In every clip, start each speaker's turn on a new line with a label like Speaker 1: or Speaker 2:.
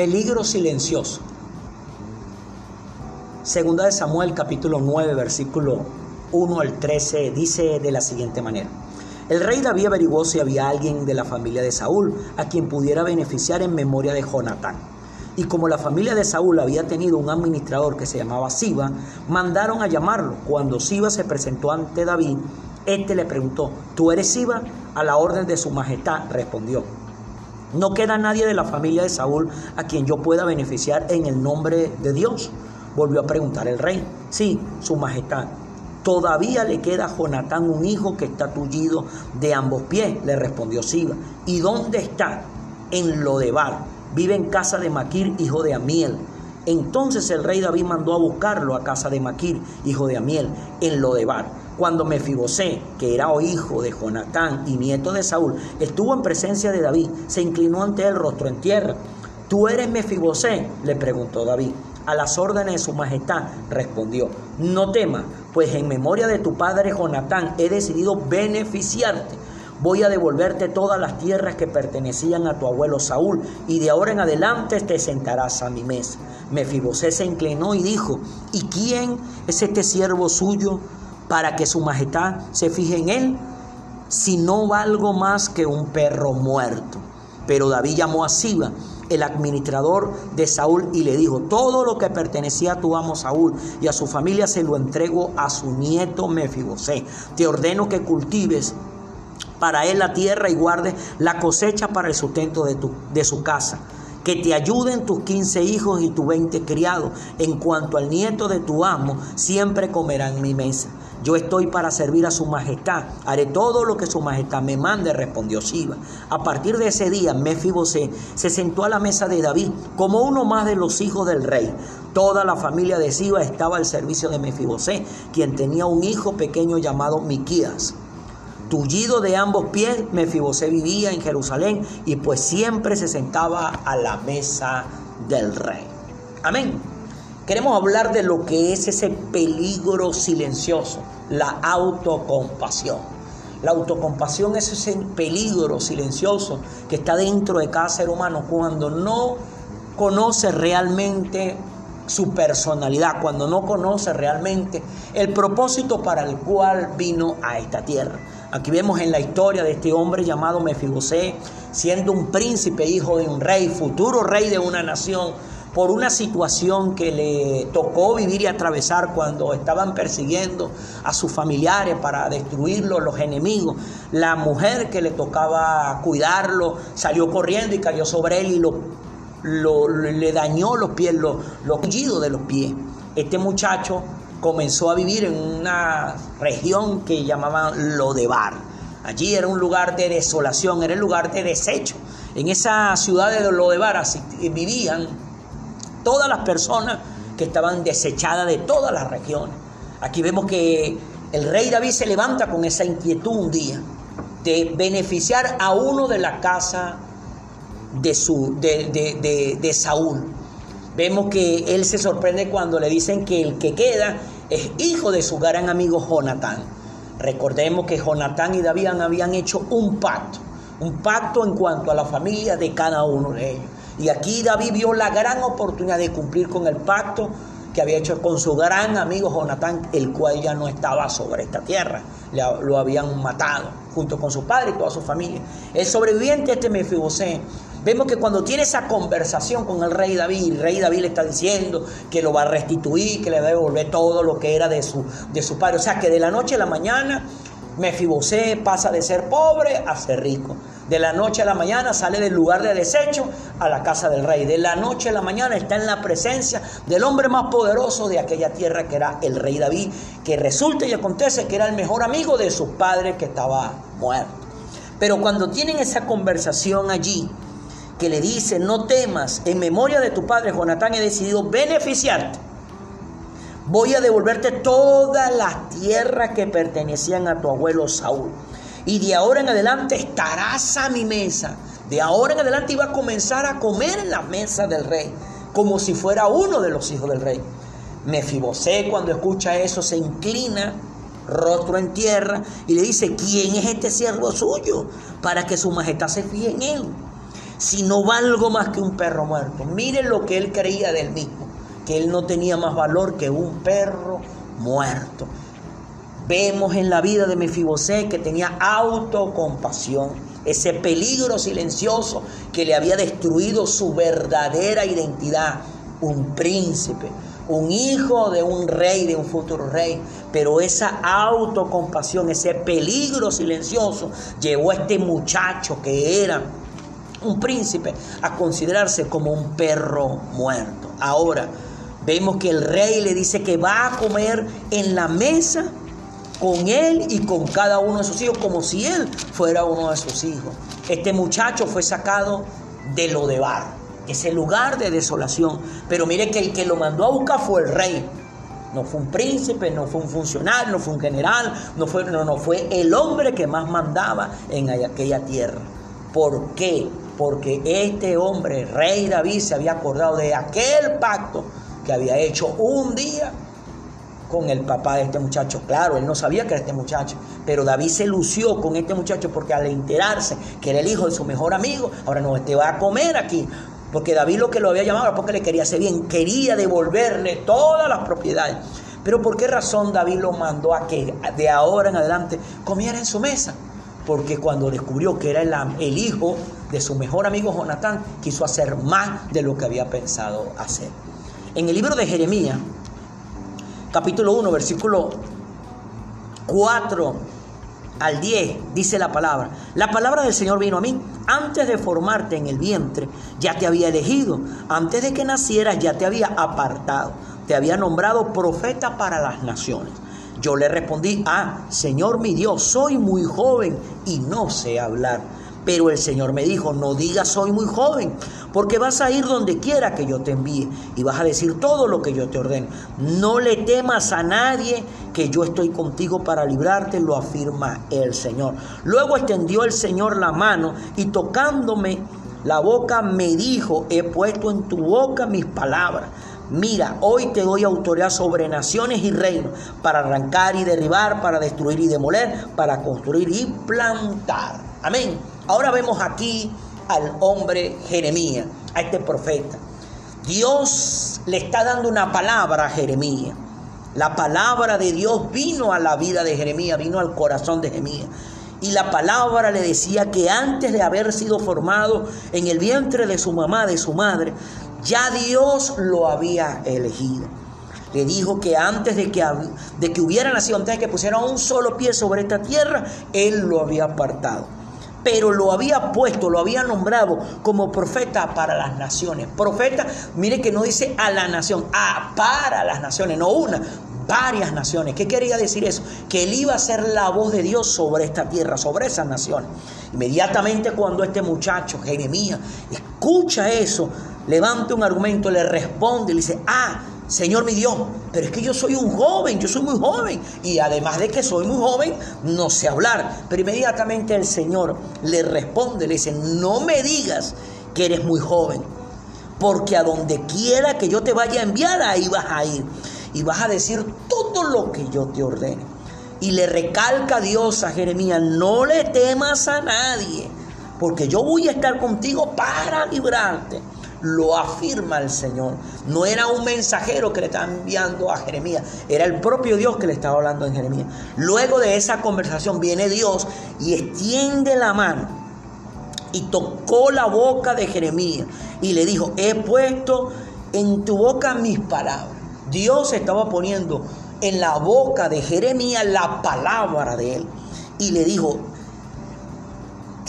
Speaker 1: Peligro silencioso. Segunda de Samuel capítulo 9 versículo 1 al 13 dice de la siguiente manera. El rey David averiguó si había alguien de la familia de Saúl a quien pudiera beneficiar en memoria de Jonatán. Y como la familia de Saúl había tenido un administrador que se llamaba Siba, mandaron a llamarlo. Cuando Siba se presentó ante David, este le preguntó, ¿tú eres Siba? A la orden de su majestad respondió. No queda nadie de la familia de Saúl a quien yo pueda beneficiar en el nombre de Dios. Volvió a preguntar el rey. Sí, su majestad. Todavía le queda a Jonatán un hijo que está tullido de ambos pies, le respondió Siba. ¿Y dónde está? En Lodebar. Vive en casa de Maquir, hijo de Amiel. Entonces el rey David mandó a buscarlo a casa de Maquir, hijo de Amiel, en Lodebar. Cuando Mefibosé, que era hijo de Jonatán y nieto de Saúl, estuvo en presencia de David, se inclinó ante él rostro en tierra. ¿Tú eres Mefibosé? le preguntó David. A las órdenes de su majestad respondió, no temas, pues en memoria de tu padre Jonatán he decidido beneficiarte. Voy a devolverte todas las tierras que pertenecían a tu abuelo Saúl, y de ahora en adelante te sentarás a mi mesa. Mefibosé se inclinó y dijo, ¿y quién es este siervo suyo? Para que su majestad se fije en él, si no valgo más que un perro muerto. Pero David llamó a Siba, el administrador de Saúl, y le dijo, todo lo que pertenecía a tu amo Saúl y a su familia se lo entrego a su nieto Mefibosé. Te ordeno que cultives para él la tierra y guardes la cosecha para el sustento de, tu, de su casa que te ayuden tus quince hijos y tus veinte criados. En cuanto al nieto de tu amo, siempre comerá en mi mesa. Yo estoy para servir a su majestad. Haré todo lo que su majestad me mande, respondió Siba. A partir de ese día, Mefibosé se sentó a la mesa de David como uno más de los hijos del rey. Toda la familia de Siba estaba al servicio de Mefibosé, quien tenía un hijo pequeño llamado Miquías. Tullido de ambos pies, Mefibosé vivía en Jerusalén y pues siempre se sentaba a la mesa del rey. Amén. Queremos hablar de lo que es ese peligro silencioso, la autocompasión. La autocompasión es ese peligro silencioso que está dentro de cada ser humano cuando no conoce realmente su personalidad, cuando no conoce realmente el propósito para el cual vino a esta tierra. Aquí vemos en la historia de este hombre llamado Mefibosé, siendo un príncipe, hijo de un rey, futuro rey de una nación, por una situación que le tocó vivir y atravesar cuando estaban persiguiendo a sus familiares para destruirlo, los enemigos. La mujer que le tocaba cuidarlo salió corriendo y cayó sobre él y lo, le dañó los pies, los, los de los pies. Este muchacho comenzó a vivir en una región que llamaban Lodebar. Allí era un lugar de desolación, era el lugar de desecho. En esa ciudad de Lodebar vivían todas las personas que estaban desechadas de todas las regiones. Aquí vemos que el rey David se levanta con esa inquietud un día de beneficiar a uno de la casa de, su, de, de, Saúl. Vemos que él se sorprende cuando le dicen que el que queda es hijo de su gran amigo Jonatán. Recordemos que Jonatán y David habían hecho un pacto, un pacto en cuanto a la familia de cada uno de ellos. Y aquí David vio la gran oportunidad de cumplir con el pacto que había hecho con su gran amigo Jonatán, el cual ya no estaba sobre esta tierra. Lo habían matado junto con su padre y toda su familia. El sobreviviente este Mefibosé, vemos que cuando tiene esa conversación con el rey David, el rey David le está diciendo que lo va a restituir, que le va a devolver todo lo que era de su, de su padre. O sea que de la noche a la mañana Mefibosé pasa de ser pobre a ser rico. De la noche a la mañana sale del lugar de desecho a la casa del rey. De la noche a la mañana está en la presencia del hombre más poderoso de aquella tierra que era el rey David, que resulta y acontece que era el mejor amigo de su padre que estaba muerto. Pero cuando tienen esa conversación allí, que le dice, no temas, en memoria de tu padre Jonatán he decidido beneficiarte. Voy a devolverte todas las tierras que pertenecían a tu abuelo Saúl y de ahora en adelante estarás a mi mesa. De ahora en adelante iba a comenzar a comer en la mesa del rey, como si fuera uno de los hijos del rey. Mefibosé cuando escucha eso se inclina, rostro en tierra, y le dice, ¿quién es este siervo suyo? Para que su majestad se fije en él. si no valgo más que un perro muerto. Miren lo que él creía del mismo, que él no tenía más valor que un perro muerto. Vemos en la vida de Mefibosé que tenía autocompasión, ese peligro silencioso que le había destruido su verdadera identidad, un príncipe, un hijo de un rey, de un futuro rey. Pero esa autocompasión, ese peligro silencioso, llevó a este muchacho que era un príncipe a considerarse como un perro muerto. Ahora vemos que el rey le dice que va a comer en la mesa con él y con cada uno de sus hijos, como si él fuera uno de sus hijos. Este muchacho fue sacado de Lodebar, ese lugar de desolación. Pero mire que el que lo mandó a buscar fue el rey. No fue un príncipe, no fue un funcionario, no fue un general, no fue, no, no, fue el hombre que más mandaba en aquella tierra. ¿Por qué? Porque este hombre, rey David, se había acordado de aquel pacto que había hecho un día con el papá de este muchacho. Claro, él no sabía que era este muchacho, pero David se lució con este muchacho porque al enterarse que era el hijo de su mejor amigo, ahora no, este va a comer aquí. Porque David lo que lo había llamado era porque le quería hacer bien, quería devolverle todas las propiedades. Pero ¿por qué razón David lo mandó a que de ahora en adelante comiera en su mesa? Porque cuando descubrió que era el, el hijo de su mejor amigo Jonatán, quiso hacer más de lo que había pensado hacer. En el libro de Jeremías, capítulo 1, versículo 4 al 10, dice la palabra. La palabra del Señor vino a mí. Antes de formarte en el vientre, ya te había elegido. Antes de que nacieras, ya te había apartado. Te había nombrado profeta para las naciones. Yo le respondí, ah, Señor mi Dios, soy muy joven y no sé hablar. Pero el Señor me dijo, no digas soy muy joven, porque vas a ir donde quiera que yo te envíe y vas a decir todo lo que yo te ordene. No le temas a nadie, que yo estoy contigo para librarte, lo afirma el Señor. Luego extendió el Señor la mano y tocándome la boca me dijo, he puesto en tu boca mis palabras. Mira, hoy te doy autoridad sobre naciones y reinos para arrancar y derribar, para destruir y demoler, para construir y plantar. Amén. Ahora vemos aquí al hombre Jeremías, a este profeta. Dios le está dando una palabra a Jeremías. La palabra de Dios vino a la vida de Jeremías, vino al corazón de Jeremías. Y la palabra le decía que antes de haber sido formado en el vientre de su mamá, de su madre, ya Dios lo había elegido. Le dijo que antes de que, de que hubiera nacido, antes de que pusiera un solo pie sobre esta tierra, Él lo había apartado. Pero lo había puesto, lo había nombrado como profeta para las naciones. Profeta, mire que no dice a la nación, a para las naciones, no una, varias naciones. ¿Qué quería decir eso? Que él iba a ser la voz de Dios sobre esta tierra, sobre esas naciones. Inmediatamente cuando este muchacho, Jeremías, escucha eso, levanta un argumento, le responde le dice, ah, Señor mi Dios, pero es que yo soy un joven, yo soy muy joven. Y además de que soy muy joven, no sé hablar. Pero inmediatamente el Señor le responde, le dice, no me digas que eres muy joven, porque a donde quiera que yo te vaya a enviar, ahí vas a ir. Y vas a decir todo lo que yo te ordene. Y le recalca Dios a Jeremías, no le temas a nadie, porque yo voy a estar contigo para librarte lo afirma el Señor. No era un mensajero que le estaba enviando a Jeremías, era el propio Dios que le estaba hablando en Jeremías. Luego de esa conversación viene Dios y extiende la mano y tocó la boca de Jeremías y le dijo, he puesto en tu boca mis palabras. Dios estaba poniendo en la boca de Jeremías la palabra de él y le dijo,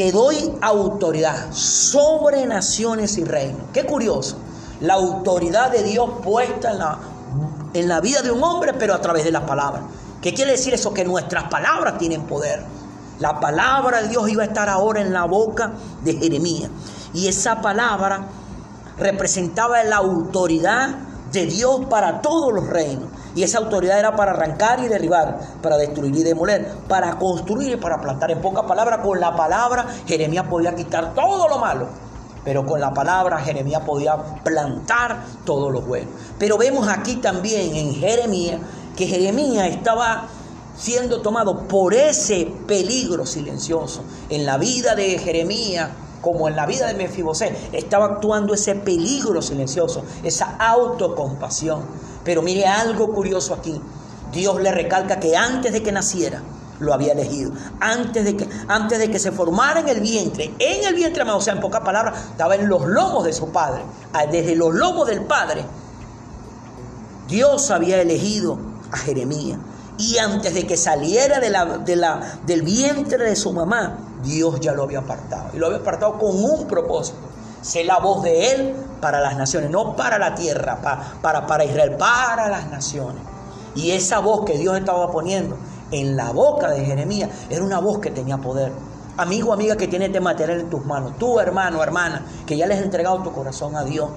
Speaker 1: te doy autoridad sobre naciones y reinos. Qué curioso. La autoridad de Dios puesta en la, en la vida de un hombre, pero a través de las palabras. ¿Qué quiere decir eso? Que nuestras palabras tienen poder. La palabra de Dios iba a estar ahora en la boca de Jeremías. Y esa palabra representaba la autoridad de Dios para todos los reinos. Y esa autoridad era para arrancar y derribar, para destruir y demoler, para construir y para plantar. En pocas palabras, con la palabra Jeremías podía quitar todo lo malo. Pero con la palabra Jeremías podía plantar todo lo bueno. Pero vemos aquí también en Jeremías que Jeremías estaba siendo tomado por ese peligro silencioso. En la vida de Jeremías como en la vida de Mefibosé, estaba actuando ese peligro silencioso, esa autocompasión. Pero mire algo curioso aquí. Dios le recalca que antes de que naciera, lo había elegido. Antes de que, antes de que se formara en el vientre, en el vientre, o sea, en pocas palabras, estaba en los lomos de su padre. Ah, desde los lomos del padre, Dios había elegido a Jeremías. Y antes de que saliera del vientre de su mamá, Dios ya lo había apartado. Y lo había apartado con un propósito. Sé la voz de Él para las naciones, no para la tierra, para, para, para Israel, para las naciones. Y esa voz que Dios estaba poniendo en la boca de Jeremías era una voz que tenía poder. Amigo, amiga que tiene este material en tus manos, tú hermano, hermana, que ya les has entregado tu corazón a Dios,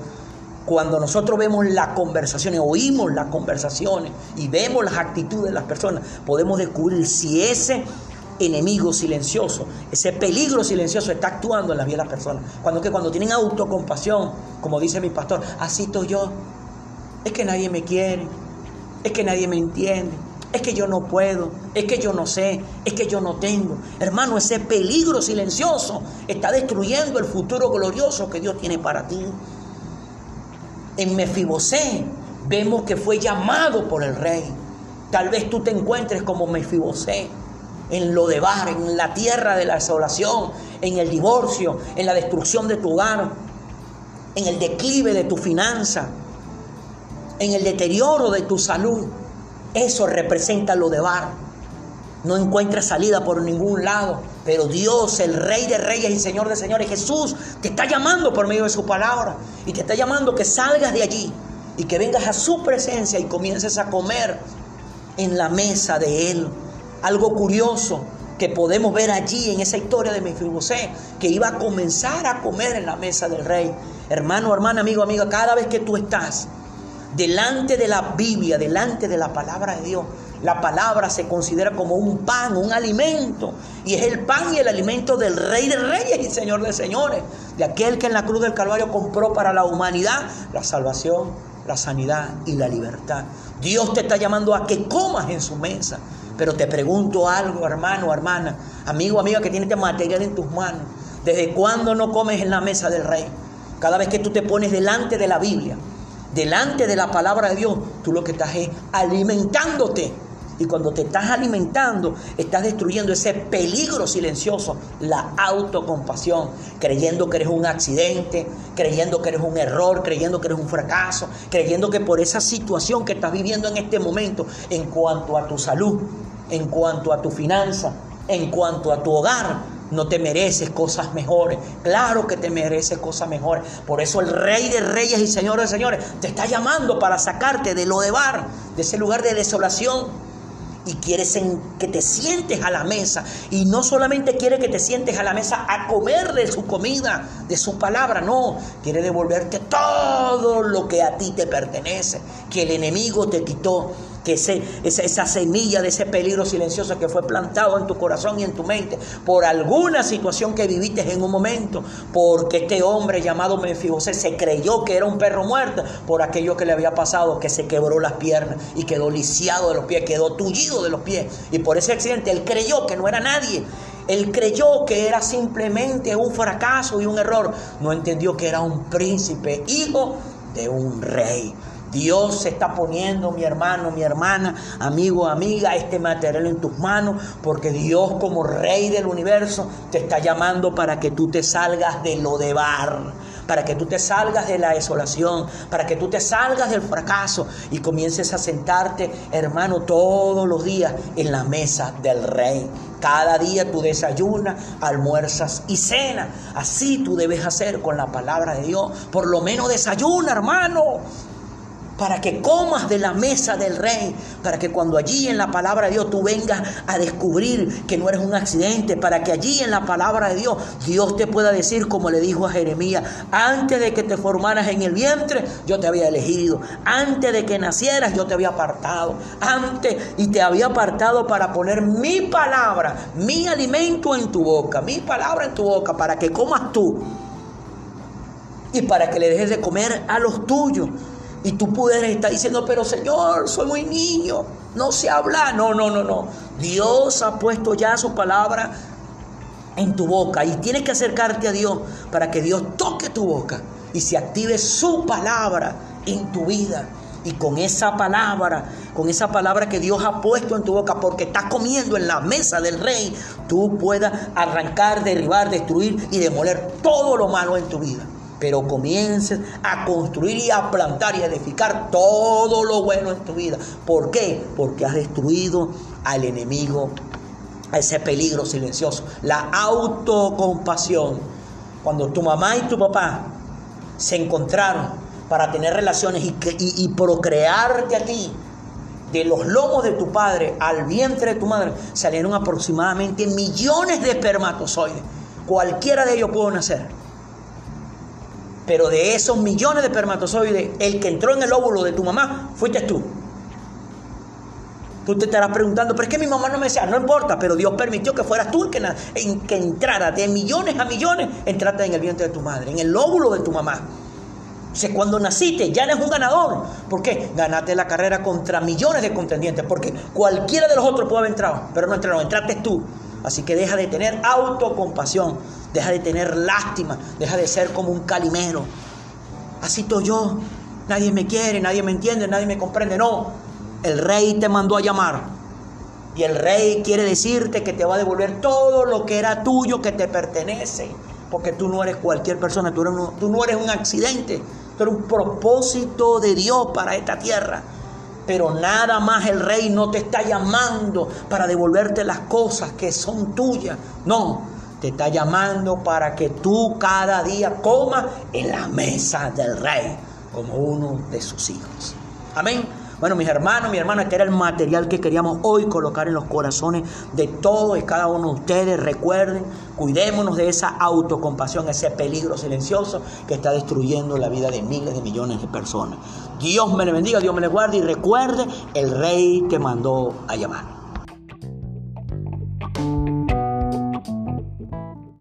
Speaker 1: cuando nosotros vemos las conversaciones, oímos las conversaciones y vemos las actitudes de las personas, podemos descubrir si ese enemigo silencioso, ese peligro silencioso está actuando en la vida de las personas. Cuando que cuando tienen autocompasión, como dice mi pastor, así estoy yo. Es que nadie me quiere, es que nadie me entiende, es que yo no puedo, es que yo no sé, es que yo no tengo. Hermano, ese peligro silencioso está destruyendo el futuro glorioso que Dios tiene para ti. En Mefibosé vemos que fue llamado por el rey. Tal vez tú te encuentres como Mefibosé en lo de bar, en la tierra de la desolación, en el divorcio, en la destrucción de tu hogar, en el declive de tu finanza, en el deterioro de tu salud. Eso representa lo de bar. No encuentras salida por ningún lado, pero Dios, el Rey de Reyes y Señor de Señores, Jesús, te está llamando por medio de su palabra y te está llamando que salgas de allí y que vengas a su presencia y comiences a comer en la mesa de Él. Algo curioso que podemos ver allí en esa historia de Mefibosé, que iba a comenzar a comer en la mesa del rey. Hermano, hermana, amigo, amiga, cada vez que tú estás delante de la Biblia, delante de la palabra de Dios, la palabra se considera como un pan, un alimento. Y es el pan y el alimento del Rey de Reyes y Señor de Señores. De aquel que en la cruz del Calvario compró para la humanidad la salvación, la sanidad y la libertad. Dios te está llamando a que comas en su mesa. Pero te pregunto algo, hermano, hermana, amigo, amiga que tiene este material en tus manos. ¿Desde cuándo no comes en la mesa del Rey? Cada vez que tú te pones delante de la Biblia, delante de la palabra de Dios, tú lo que estás es alimentándote y cuando te estás alimentando, estás destruyendo ese peligro silencioso, la autocompasión, creyendo que eres un accidente, creyendo que eres un error, creyendo que eres un fracaso, creyendo que por esa situación que estás viviendo en este momento, en cuanto a tu salud, en cuanto a tu finanza, en cuanto a tu hogar, no te mereces cosas mejores. Claro que te mereces cosas mejores. Por eso el Rey de Reyes y Señor de Señores te está llamando para sacarte de lo de bar, de ese lugar de desolación, y quieres que te sientes a la mesa. Y no solamente quiere que te sientes a la mesa a comer de su comida, de su palabra, no, quiere devolverte todo lo que a ti te pertenece, que el enemigo te quitó que ese, esa, semilla de ese peligro silencioso que fue plantado en tu corazón y en tu mente por alguna situación que viviste en un momento, porque este hombre llamado Mefibosé se creyó que era un perro muerto por aquello que le había pasado, que se quebró las piernas y quedó lisiado de los pies, quedó tullido de los pies. Y por ese accidente él creyó que no era nadie. Él creyó que era simplemente un fracaso y un error. No entendió que era un príncipe, hijo de un rey. Dios está poniendo, mi hermano, mi hermana, amigo, amiga, este material en tus manos, porque Dios como rey del universo te está llamando para que tú te salgas de lo de bar, para que tú te salgas de la desolación, para que tú te salgas del fracaso y comiences a sentarte, hermano, todos los días en la mesa del rey. Cada día tú desayunas, almuerzas y cenas. Así tú debes hacer con la palabra de Dios. Por lo menos desayuna, hermano para que comas de la mesa del rey, para que cuando allí en la palabra de Dios tú vengas a descubrir que no eres un accidente, para que allí en la palabra de Dios Dios te pueda decir como le dijo a Jeremías, antes de que te formaras en el vientre, yo te había elegido, antes de que nacieras, yo te había apartado, antes y te había apartado para poner mi palabra, mi alimento en tu boca, mi palabra en tu boca, para que comas tú y para que le dejes de comer a los tuyos. Y tú pudieras estar diciendo, pero Señor, soy muy niño, no sé hablar. No, no, no, no. Dios ha puesto ya su palabra en tu boca y tienes que acercarte a Dios para que Dios toque tu boca y se active su palabra en tu vida. Y con esa palabra, con esa palabra que Dios ha puesto en tu boca, porque estás comiendo en la mesa del rey, tú puedas arrancar, derribar, destruir y demoler todo lo malo en tu vida. Pero comiences a construir y a plantar y a edificar todo lo bueno en tu vida. ¿Por qué? Porque has destruido al enemigo, a ese peligro silencioso. La autocompasión. Cuando tu mamá y tu papá se encontraron para tener relaciones y, procrearte a ti, de los lomos de tu padre al vientre de tu madre, salieron aproximadamente millones de espermatozoides. Cualquiera de ellos pudo nacer. Pero de esos millones de espermatozoides, el que entró en el óvulo de tu mamá fuiste tú. Tú te estarás preguntando, pero es que mi mamá no me decía, no importa, pero Dios permitió que fueras tú el que, que entrara de millones a millones, entraste en el vientre de tu madre, en el óvulo de tu mamá. O cuando naciste ya eres un ganador. ¿Por qué? Ganaste la carrera contra millones de contendientes, porque cualquiera de los otros puede haber entrado, pero no entraron, entraste tú. Así que deja de tener autocompasión, deja de tener lástima, deja de ser como un calimero. Así estoy yo, nadie me quiere, nadie me entiende, nadie me comprende. No, el rey te mandó a llamar. Y el rey quiere decirte que te va a devolver todo lo que era tuyo, que te pertenece. Porque tú no eres cualquier persona, tú, tú no eres un accidente, tú eres un propósito de Dios para esta tierra. Pero nada más el rey no te está llamando para devolverte las cosas que son tuyas. No, te está llamando para que tú cada día comas en la mesa del rey como uno de sus hijos. Amén. Bueno, mis hermanos, mi hermana, este era el material que queríamos hoy colocar en los corazones de todos y cada uno de ustedes. Recuerden, cuidémonos de esa autocompasión, ese peligro silencioso que está destruyendo la vida de miles de millones de personas. Dios me le bendiga, Dios me le guarde y recuerde, el rey que mandó a llamar.